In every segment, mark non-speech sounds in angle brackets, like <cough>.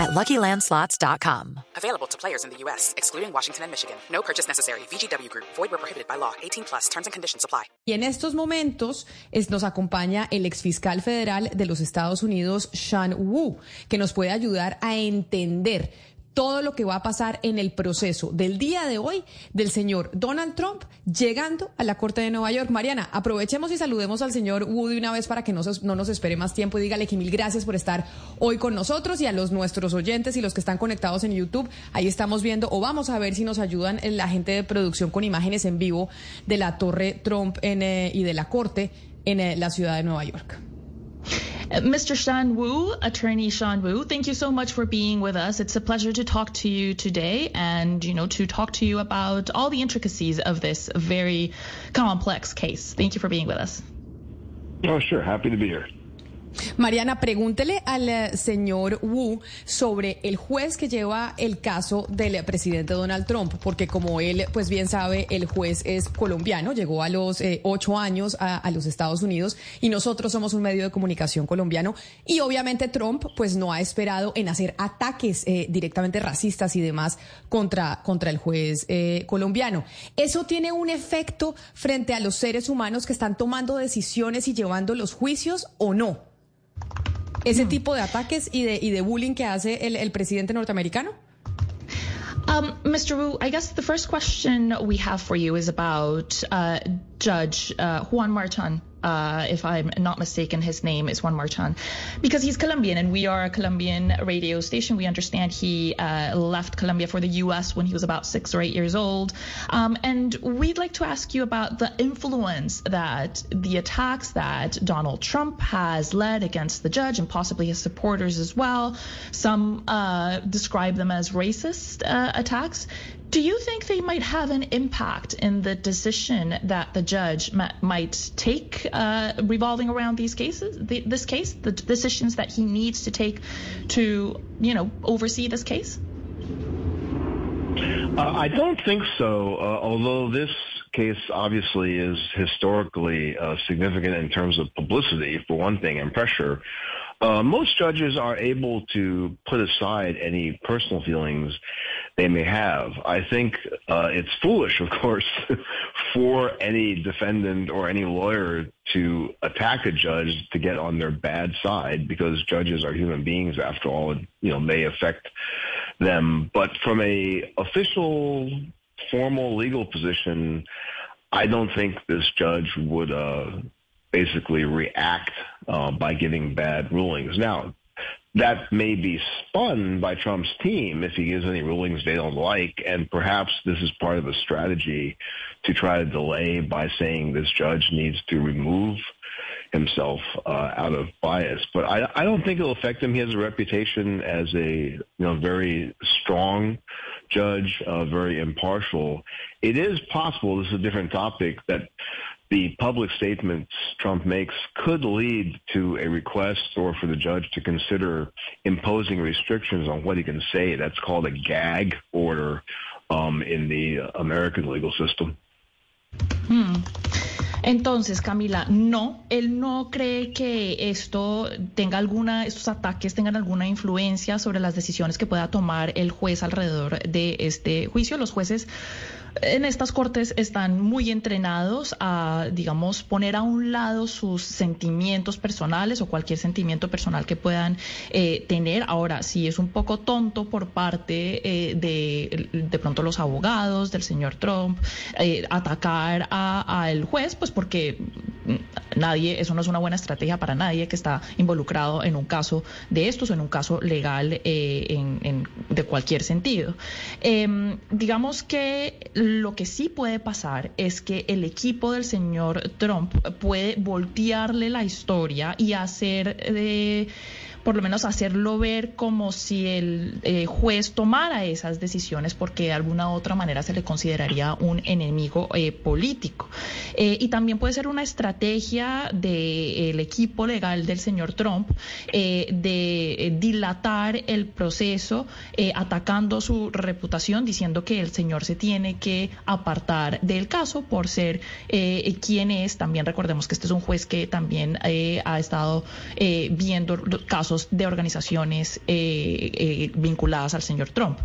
at LuckyLandSlots.com. Available to players in the U.S., excluding Washington and Michigan. No purchase necessary. VGW Group. Void where prohibited by law. 18 plus. Terms and conditions apply. Y en estos momentos es, nos acompaña el exfiscal federal de los Estados Unidos, Sean Wu, que nos puede ayudar a entender todo lo que va a pasar en el proceso del día de hoy del señor Donald Trump llegando a la Corte de Nueva York. Mariana, aprovechemos y saludemos al señor Woody una vez para que no, no nos espere más tiempo y dígale que mil gracias por estar hoy con nosotros y a los nuestros oyentes y los que están conectados en YouTube. Ahí estamos viendo o vamos a ver si nos ayudan la gente de producción con imágenes en vivo de la Torre Trump en, eh, y de la Corte en eh, la ciudad de Nueva York. Mr. Shan Wu, attorney Shan Wu, thank you so much for being with us. It's a pleasure to talk to you today and, you know, to talk to you about all the intricacies of this very complex case. Thank you for being with us. Oh, sure. Happy to be here. Mariana, pregúntele al eh, señor Wu sobre el juez que lleva el caso del presidente Donald Trump, porque como él, pues bien sabe, el juez es colombiano, llegó a los eh, ocho años a, los Estados Unidos y nosotros somos un medio de comunicación colombiano y obviamente Trump, pues no ha esperado en hacer ataques eh, directamente racistas y demás contra, contra el juez colombiano. ¿Eso tiene un efecto frente a los seres humanos que están tomando decisiones y llevando los juicios o no? Ese tipo de ataques y de, y de bullying que hace el, presidente norteamericano? Um, Mr. Wu, I guess the first question we have for you is about uh, Judge uh, Juan Martin. Uh, if I'm not mistaken, his name is Juan Marchan, because he's Colombian and we are a Colombian radio station. We understand he uh, left Colombia for the U.S. when he was about six or eight years old. Um, and we'd like to ask you about the influence that the attacks that Donald Trump has led against the judge and possibly his supporters as well. Some uh, describe them as racist uh, attacks. Do you think they might have an impact in the decision that the judge might take uh, revolving around these cases, the, this case, the decisions that he needs to take to, you know, oversee this case? Uh, I don't think so, uh, although this case obviously is historically uh, significant in terms of publicity, for one thing, and pressure. Uh, most judges are able to put aside any personal feelings they may have. I think uh, it's foolish, of course, <laughs> for any defendant or any lawyer to attack a judge to get on their bad side because judges are human beings after all. It, you know, may affect them. But from a official, formal legal position, I don't think this judge would uh, basically react uh, by giving bad rulings. Now, that may be spun by Trump's team if he gives any rulings they don't like, and perhaps this is part of a strategy to try to delay by saying this judge needs to remove himself uh, out of bias. But I, I don't think it'll affect him. He has a reputation as a you know very strong judge, uh, very impartial. It is possible. This is a different topic that the public statements Trump makes could lead to a request or for the judge to consider imposing restrictions on what he can say. That's called a gag order um, in the American legal system. Hmm. Entonces, Camila, no, él no cree que esto tenga alguna, estos ataques tengan alguna influencia sobre las decisiones que pueda tomar el juez alrededor de este juicio. Los jueces en estas cortes están muy entrenados a, digamos, poner a un lado sus sentimientos personales o cualquier sentimiento personal que puedan eh, tener. Ahora, si es un poco tonto por parte eh, de, de pronto los abogados del señor Trump eh, atacar al juez, pues porque nadie, eso no es una buena estrategia para nadie que está involucrado en un caso de estos en un caso legal en, de cualquier sentido. Em, digamos que lo que sí puede pasar es que el equipo del señor Trump puede voltearle la historia y hacer de por lo menos hacerlo ver como si el eh, juez tomara esas decisiones porque de alguna u otra manera se le consideraría un enemigo eh, político. Eh, y también puede ser una estrategia del equipo legal del señor Trump de dilatar el proceso atacando su reputación, diciendo que el señor se tiene que apartar del caso por ser quien es. También recordemos que este es un juez que también ha estado viendo casos de organizaciones vinculadas al señor Trump.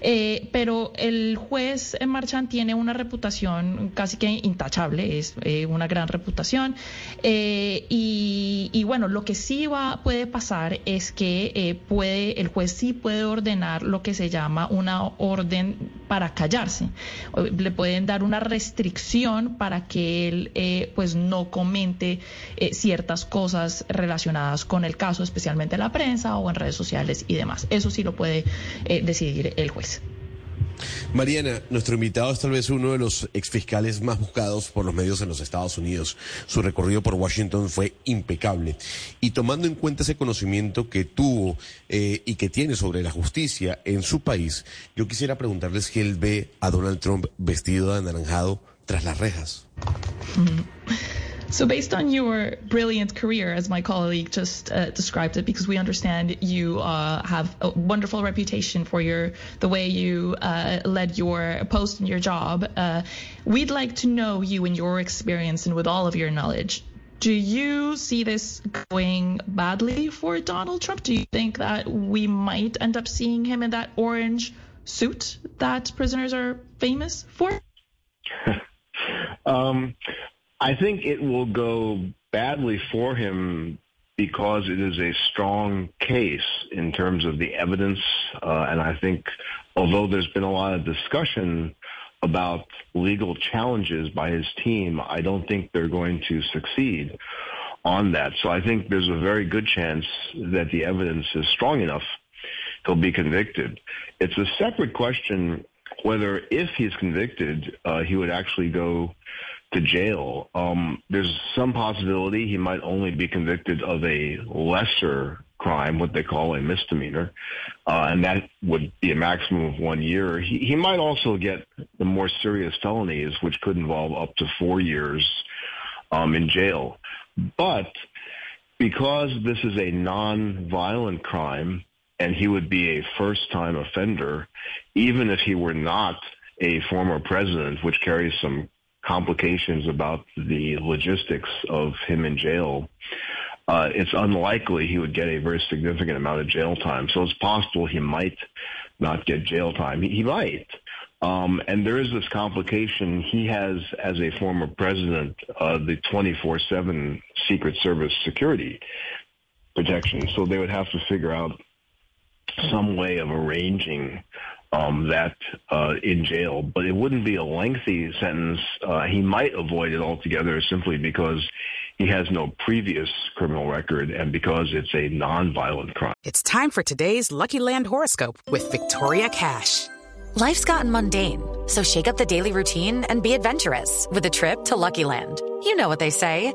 Eh, pero el juez Marchand tiene una reputación casi que intachable, es eh, una gran reputación. Eh, y, bueno, lo que sí va, puede pasar es que puede, el juez sí puede ordenar lo que se llama una orden para callarse. Le pueden dar una restricción para que él pues no comente ciertas cosas relacionadas con el caso, especialmente la prensa o en redes sociales y demás. Eso sí lo puede decidir el juez. Mariana, nuestro invitado es tal vez uno de los exfiscales más buscados por los medios en los Estados Unidos. Su recorrido por Washington fue impecable. Y tomando en cuenta ese conocimiento que tuvo eh, y que tiene sobre la justicia en su país, yo quisiera preguntarles si él ve a Donald Trump vestido de anaranjado tras las rejas. <laughs> So, based on your brilliant career, as my colleague just uh, described it, because we understand you uh, have a wonderful reputation for your the way you uh, led your post and your job, uh, we'd like to know you and your experience and with all of your knowledge. Do you see this going badly for Donald Trump? Do you think that we might end up seeing him in that orange suit that prisoners are famous for? <laughs> um, I think it will go badly for him because it is a strong case in terms of the evidence. Uh, and I think although there's been a lot of discussion about legal challenges by his team, I don't think they're going to succeed on that. So I think there's a very good chance that the evidence is strong enough he'll be convicted. It's a separate question whether if he's convicted, uh, he would actually go to jail. Um, there's some possibility he might only be convicted of a lesser crime, what they call a misdemeanor, uh, and that would be a maximum of one year. He, he might also get the more serious felonies, which could involve up to four years um, in jail. But because this is a non-violent crime, and he would be a first-time offender, even if he were not a former president, which carries some complications about the logistics of him in jail, uh, it's unlikely he would get a very significant amount of jail time. So it's possible he might not get jail time. He, he might. Um, and there is this complication. He has, as a former president, uh, the 24-7 Secret Service security protection. So they would have to figure out some way of arranging um, that uh, in jail, but it wouldn't be a lengthy sentence. Uh, he might avoid it altogether simply because he has no previous criminal record and because it's a nonviolent crime. It's time for today's Lucky Land horoscope with Victoria Cash. Life's gotten mundane, so shake up the daily routine and be adventurous with a trip to Lucky Land. You know what they say.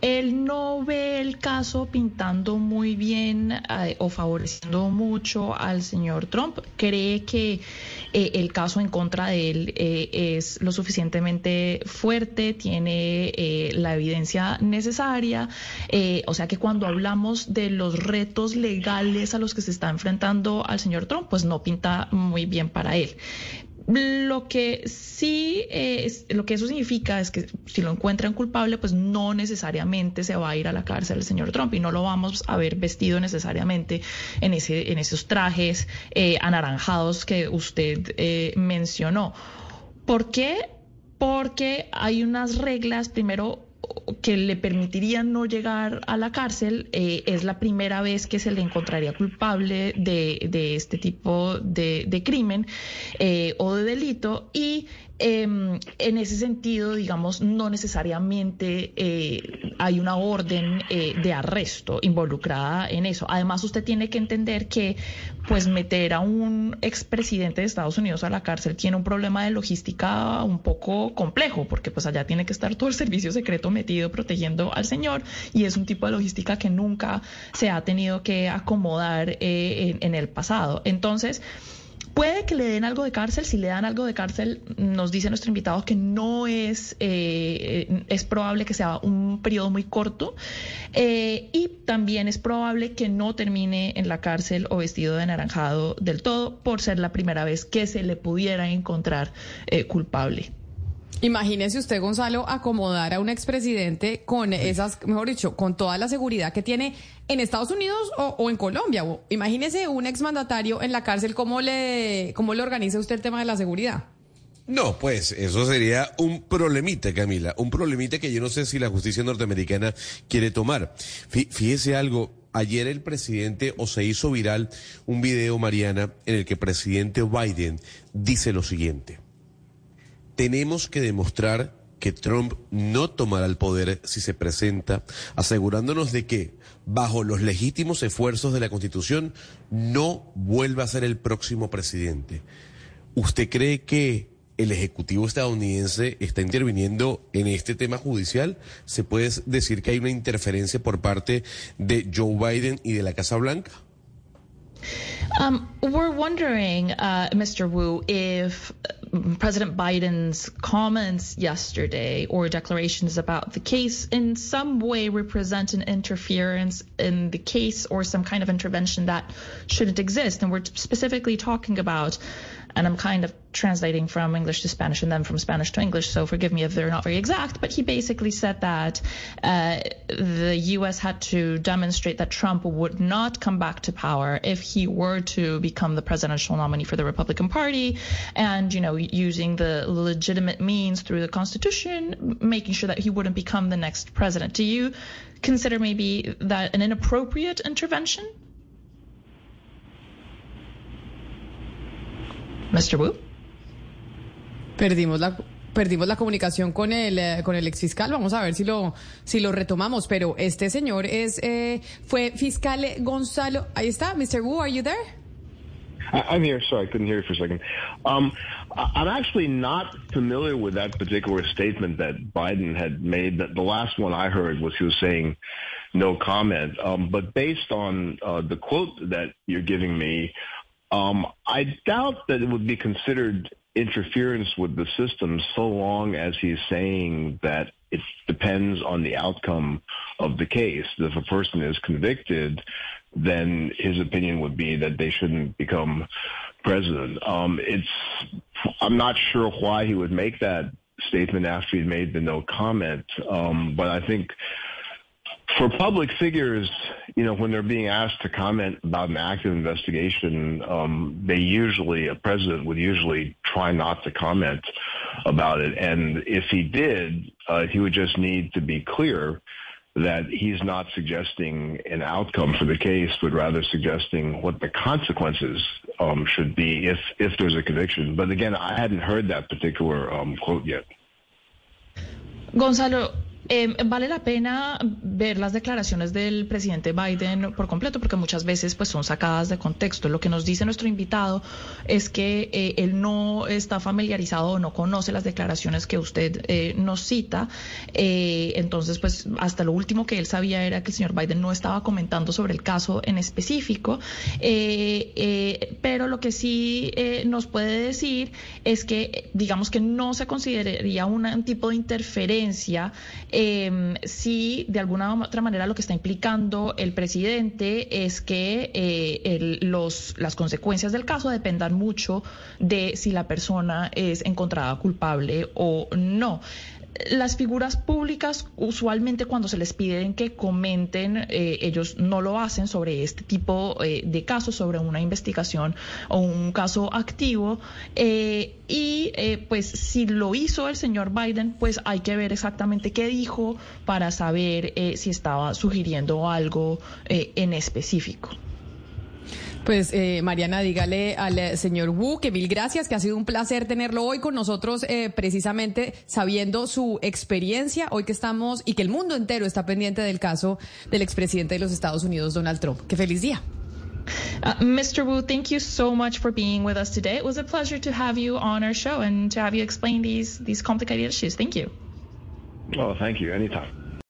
Él no ve el caso pintando muy bien eh, o favoreciendo mucho al señor Trump. Cree que eh, el caso en contra de él eh, es lo suficientemente fuerte, tiene la evidencia necesaria. O sea que cuando hablamos de los retos legales a los que se está enfrentando al señor Trump, pues no pinta muy bien para él. Lo que sí, es, lo que eso significa es que si lo encuentran culpable, pues no necesariamente se va a ir a la cárcel el señor Trump y no lo vamos a ver vestido necesariamente en, ese, en esos trajes eh, anaranjados que usted eh, mencionó. ¿Por qué? Porque hay unas reglas, primero, que le permitirían no llegar a la cárcel, eh, es la primera vez que se le encontraría culpable de, este tipo de, crimen eh, o de delito y Em, en ese sentido, digamos, no necesariamente eh, hay una orden de arresto involucrada en eso. Además, usted tiene que entender que, pues, meter a un expresidente de Estados Unidos a la cárcel tiene un problema de logística un poco complejo, porque pues allá tiene que estar todo el servicio secreto metido protegiendo al señor y es un tipo de logística que nunca se ha tenido que acomodar eh, en el pasado. Entonces, Puede que le den algo de cárcel, si le dan algo de cárcel, nos dice nuestro invitado que no es, eh, es probable que sea un periodo muy corto eh, y también es probable que no termine en la cárcel o vestido de naranjado del todo por ser la primera vez que se le pudiera encontrar culpable. Imagínese usted, Gonzalo, acomodar a un expresidente con esas, mejor dicho, con toda la seguridad que tiene en Estados Unidos o, en Colombia. imagínese un exmandatario en la cárcel, ¿cómo le, ¿cómo le organiza usted el tema de la seguridad? No, pues eso sería un problemita, Camila, un problemita que yo no sé si la justicia norteamericana quiere tomar. Fíjese algo, ayer el presidente o se hizo viral un video, Mariana, en el que el presidente Biden dice lo siguiente tenemos que demostrar que Trump no tomará el poder si se presenta, asegurándonos de que, bajo los legítimos esfuerzos de la Constitución, no vuelva a ser el próximo presidente. ¿Usted cree que el Ejecutivo estadounidense está interviniendo en este tema judicial? ¿Se puede decir que hay una interferencia por parte de Joe Biden y de la Casa Blanca? Um, we're wondering, uh, Mr. Wu, if President Biden's comments yesterday or declarations about the case in some way represent an interference in the case or some kind of intervention that shouldn't exist. And we're specifically talking about and I'm kind of translating from English to Spanish and then from Spanish to English, so forgive me if they're not very exact, but he basically said that uh, the U.S. had to demonstrate that Trump would not come back to power if he were to become the presidential nominee for the Republican Party, and, you know, using the legitimate means through the Constitution, making sure that he wouldn't become the next president. Do you consider maybe that an inappropriate intervention? Mr. Wu. Perdimos la perdimos la comunicación con el eh, con el exfiscal. Vamos a ver si lo si lo retomamos. Pero este señor es eh, fue fiscal Gonzalo. Ahí está, Mr. Wu. Are you there? I'm here. Sorry, I couldn't hear you for a second. Um, I'm actually not familiar with that particular statement that Biden had made. The last one I heard was he was saying no comment. Um, but based on uh, the quote that you're giving me, Um, I doubt that it would be considered interference with the system so long as he's saying that it depends on the outcome of the case. If a person is convicted, then his opinion would be that they shouldn't become president. Um, it's, I'm not sure why he would make that statement after he'd made the no comment. Um, but I think for public figures, you know, when they're being asked to comment about an active investigation, um, they usually, a president would usually try not to comment about it. And if he did, uh, he would just need to be clear that he's not suggesting an outcome for the case, but rather suggesting what the consequences um, should be if if there's a conviction. But again, I hadn't heard that particular um, quote yet. Gonzalo, Eh, vale la pena ver las declaraciones del presidente Biden por completo porque muchas veces pues son sacadas de contexto. Lo que nos dice nuestro invitado es que eh, él no está familiarizado o no conoce las declaraciones que usted eh, nos cita. entonces pues hasta lo último que él sabía era que el señor Biden no estaba comentando sobre el caso en específico. pero lo que sí nos puede decir es que digamos que no se consideraría un tipo de interferencia eh, si de alguna otra manera lo que está implicando el presidente es que eh, los, las consecuencias del caso dependan mucho de si la persona es encontrada culpable o no. Las figuras públicas usualmente cuando se les piden que comenten, eh, ellos no lo hacen sobre este tipo eh, de casos, sobre una investigación o un caso activo. Eh, y pues si lo hizo el señor Biden, pues hay que ver exactamente qué dijo para saber si estaba sugiriendo algo en específico. Pues eh, Mariana, dígale al eh, señor Wu que mil gracias, que ha sido un placer tenerlo hoy con nosotros, eh, precisamente sabiendo su experiencia, hoy que estamos y que el mundo entero está pendiente del caso del expresidente de los Estados Unidos, Donald Trump. ¡Qué feliz día! Uh, Mr. Wu, thank you so much for being with us today. It was a pleasure to have you on our show and to have you explain these these complicated issues. Thank you. Oh, thank you. Anytime.